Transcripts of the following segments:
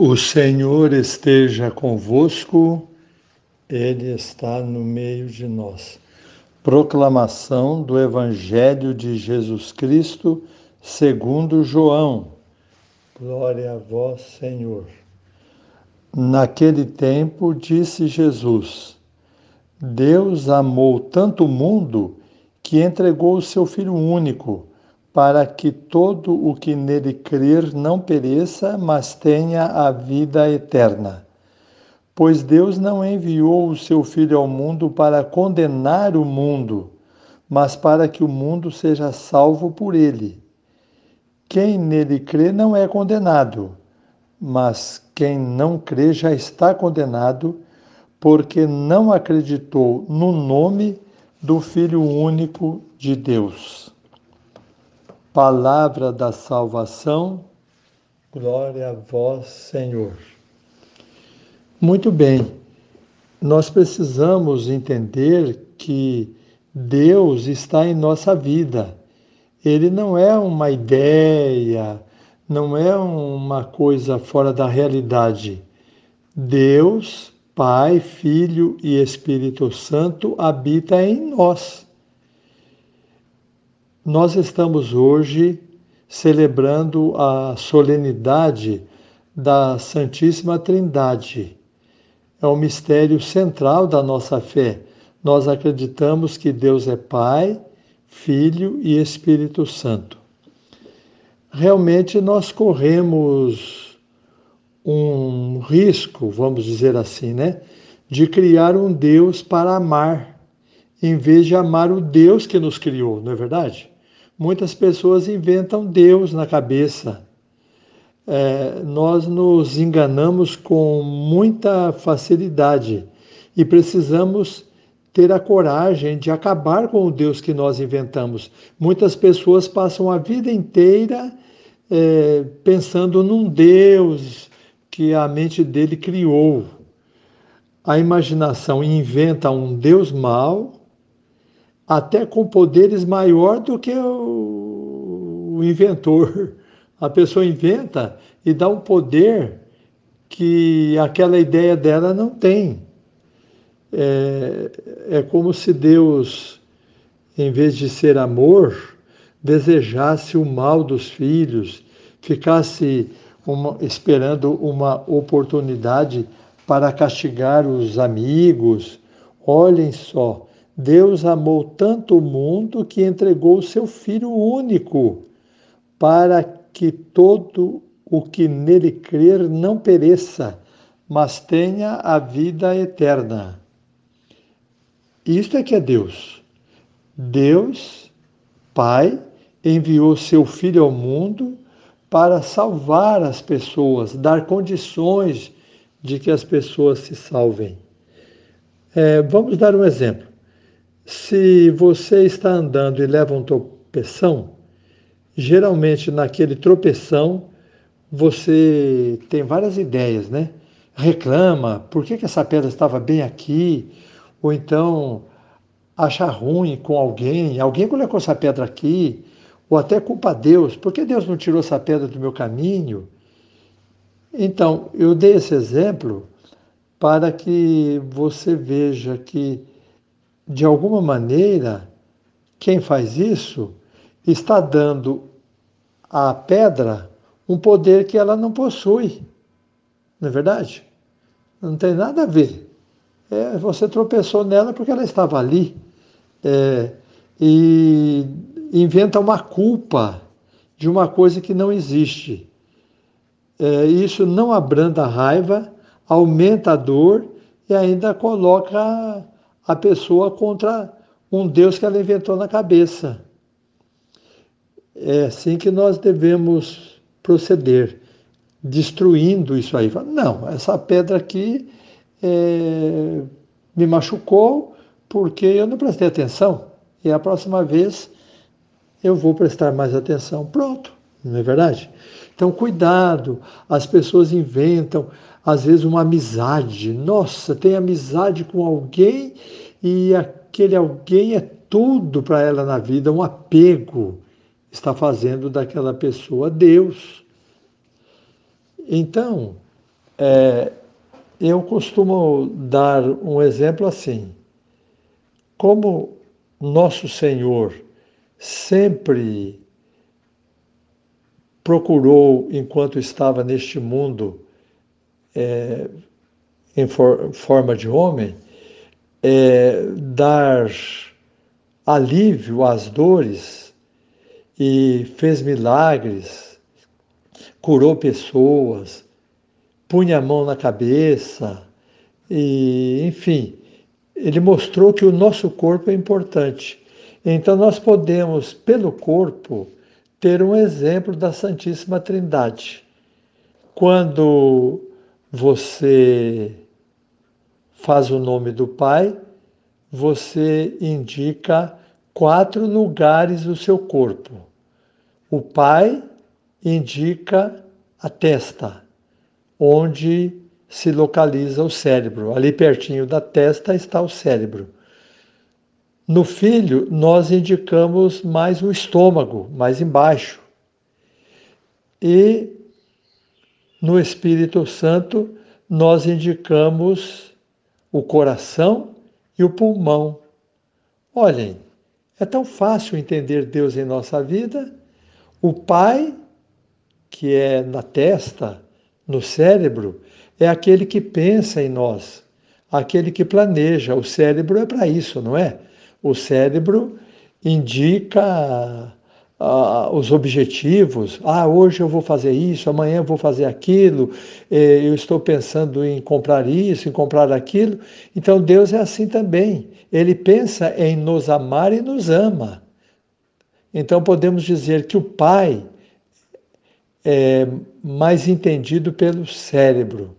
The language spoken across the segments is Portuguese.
O Senhor esteja convosco, Ele está no meio de nós. Proclamação do Evangelho de Jesus Cristo, segundo João. Glória a vós, Senhor. Naquele tempo disse Jesus: Deus amou tanto o mundo que entregou o seu Filho único para que todo o que nele crer não pereça, mas tenha a vida eterna. Pois Deus não enviou o seu Filho ao mundo para condenar o mundo, mas para que o mundo seja salvo por ele. Quem nele crê não é condenado, mas quem não crê já está condenado, porque não acreditou no nome do Filho único de Deus. Palavra da salvação, glória a vós, Senhor. Muito bem, nós precisamos entender que Deus está em nossa vida. Ele não é uma ideia, não é uma coisa fora da realidade. Deus, Pai, Filho e Espírito Santo habita em nós. Nós estamos hoje celebrando a solenidade da Santíssima Trindade. É o mistério central da nossa fé. Nós acreditamos que Deus é Pai, Filho e Espírito Santo. Realmente nós corremos um risco, vamos dizer assim, né, de criar um Deus para amar, em vez de amar o Deus que nos criou, não é verdade? Muitas pessoas inventam Deus na cabeça. É, nós nos enganamos com muita facilidade e precisamos ter a coragem de acabar com o Deus que nós inventamos. Muitas pessoas passam a vida inteira é, pensando num Deus que a mente dele criou. A imaginação inventa um Deus mau até com poderes maior do que o, o inventor. A pessoa inventa e dá um poder que aquela ideia dela não tem. É, é como se Deus, em vez de ser amor, desejasse o mal dos filhos, ficasse uma, esperando uma oportunidade para castigar os amigos. Olhem só, Deus amou tanto o mundo que entregou o seu Filho único, para que todo o que nele crer não pereça, mas tenha a vida eterna. Isto é que é Deus. Deus, Pai, enviou seu Filho ao mundo para salvar as pessoas, dar condições de que as pessoas se salvem. É, vamos dar um exemplo. Se você está andando e leva um tropeção, geralmente naquele tropeção você tem várias ideias, né? Reclama, por que, que essa pedra estava bem aqui? Ou então acha ruim com alguém, alguém colocou essa pedra aqui, ou até culpa Deus, por que Deus não tirou essa pedra do meu caminho? Então, eu dei esse exemplo para que você veja que de alguma maneira, quem faz isso está dando à pedra um poder que ela não possui. Não é verdade? Não tem nada a ver. É, você tropeçou nela porque ela estava ali. É, e inventa uma culpa de uma coisa que não existe. É, isso não abranda a raiva, aumenta a dor e ainda coloca a pessoa contra um Deus que ela inventou na cabeça. É assim que nós devemos proceder, destruindo isso aí. Não, essa pedra aqui é, me machucou porque eu não prestei atenção. E a próxima vez eu vou prestar mais atenção. Pronto, não é verdade? Então, cuidado, as pessoas inventam, às vezes, uma amizade. Nossa, tem amizade com alguém e aquele alguém é tudo para ela na vida, um apego está fazendo daquela pessoa Deus. Então, É, eu costumo dar um exemplo assim. Como nosso Senhor sempre procurou, enquanto estava neste mundo, é, em for, forma de homem, é, dar alívio às dores e fez milagres, curou pessoas, punha a mão na cabeça, e, enfim, ele mostrou que o nosso corpo é importante. Então, nós podemos, pelo corpo, ter um exemplo da Santíssima Trindade. Quando você faz o nome do Pai, você indica quatro lugares do seu corpo. O Pai indica a testa, onde se localiza o cérebro. Ali pertinho da testa está o cérebro. No filho, nós indicamos mais o estômago, mais embaixo. E no Espírito Santo, nós indicamos o coração e o pulmão. Olhem, é tão fácil entender Deus em nossa vida. O Pai, que é na testa, no cérebro, é aquele que pensa em nós, aquele que planeja. O cérebro é para isso, não é? O cérebro indica uh, os objetivos. Ah, hoje eu vou fazer isso, amanhã eu vou fazer aquilo, eh, eu estou pensando em comprar isso, em comprar aquilo. Então Deus é assim também. Ele pensa em nos amar e nos ama. Então podemos dizer que o Pai é mais entendido pelo cérebro.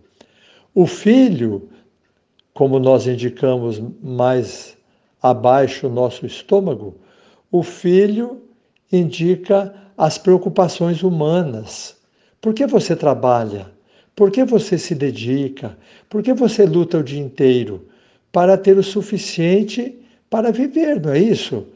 O filho, como nós indicamos mais abaixo o nosso estômago, o filho indica as preocupações humanas. Por que você trabalha? Por que você se dedica? Por que você luta o dia inteiro? Para ter o suficiente para viver, não é isso?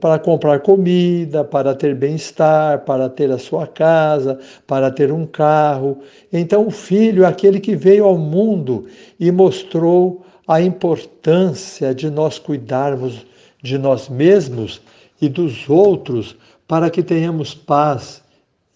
Para comprar comida, para ter bem-estar, para ter a sua casa, para ter um carro. Então, o filho é aquele que veio ao mundo e mostrou a importância de nós cuidarmos de nós mesmos e dos outros para que tenhamos paz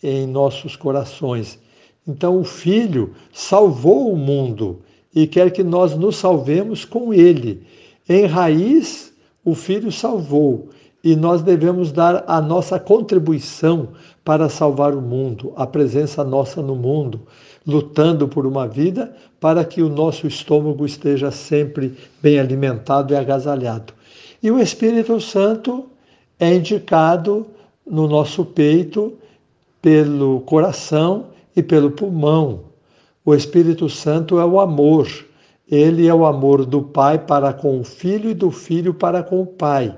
em nossos corações. Então, o Filho salvou o mundo e quer que nós nos salvemos com ele. Em raiz, o Filho salvou e nós devemos dar a nossa contribuição para salvar o mundo, a presença nossa no mundo, lutando por uma vida para que o nosso estômago esteja sempre bem alimentado e agasalhado. E o Espírito Santo é indicado no nosso peito, pelo coração e pelo pulmão. O Espírito Santo é o amor. Ele é o amor do Pai para com o Filho e do Filho para com o Pai.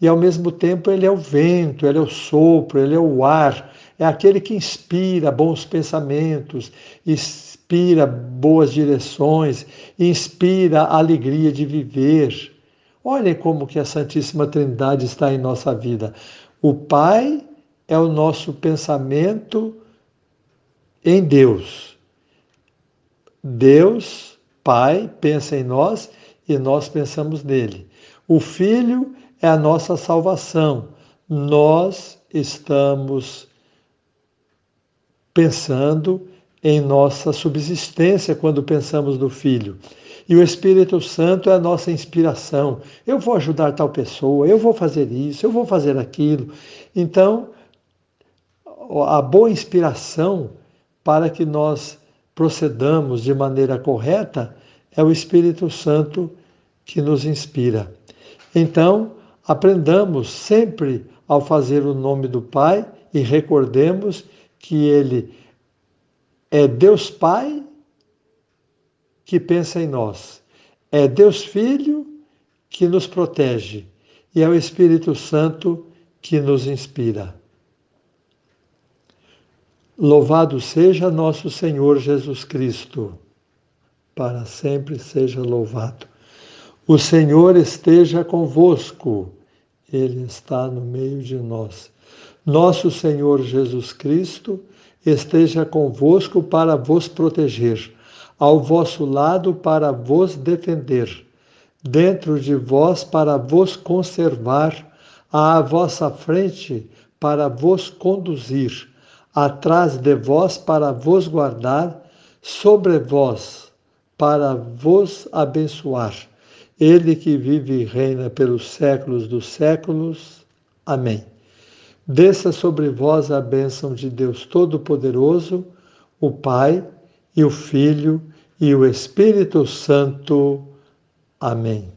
E ao mesmo tempo ele é o vento, ele é o sopro, ele é o ar, é aquele que inspira bons pensamentos, inspira boas direções, inspira a alegria de viver. Olhem como que a Santíssima Trindade está em nossa vida. O Pai é o nosso pensamento em Deus. Deus, Pai, pensa em nós e nós pensamos nele. O Filho é a nossa salvação. Nós estamos pensando em nossa subsistência quando pensamos no Filho. E o Espírito Santo é a nossa inspiração. Eu vou ajudar tal pessoa, eu vou fazer isso, eu vou fazer aquilo. Então, a boa inspiração para que nós procedamos de maneira correta é o Espírito Santo que nos inspira. Então, aprendamos sempre ao fazer o nome do Pai e recordemos que Ele é Deus Pai que pensa em nós. É Deus Filho que nos protege e é o Espírito Santo que nos inspira. Louvado seja nosso Senhor Jesus Cristo, para sempre seja louvado. O Senhor esteja convosco, Ele está no meio de nós. Nosso Senhor Jesus Cristo esteja convosco para vos proteger ao vosso lado para vos defender, dentro de vós para vos conservar, à vossa frente para vos conduzir, atrás de vós para vos guardar, sobre vós para vos abençoar. Ele que vive e reina pelos séculos dos séculos. Amém. Desça sobre vós a bênção de Deus Todo-Poderoso, o Pai e o Filho e o Espírito Santo. Amém.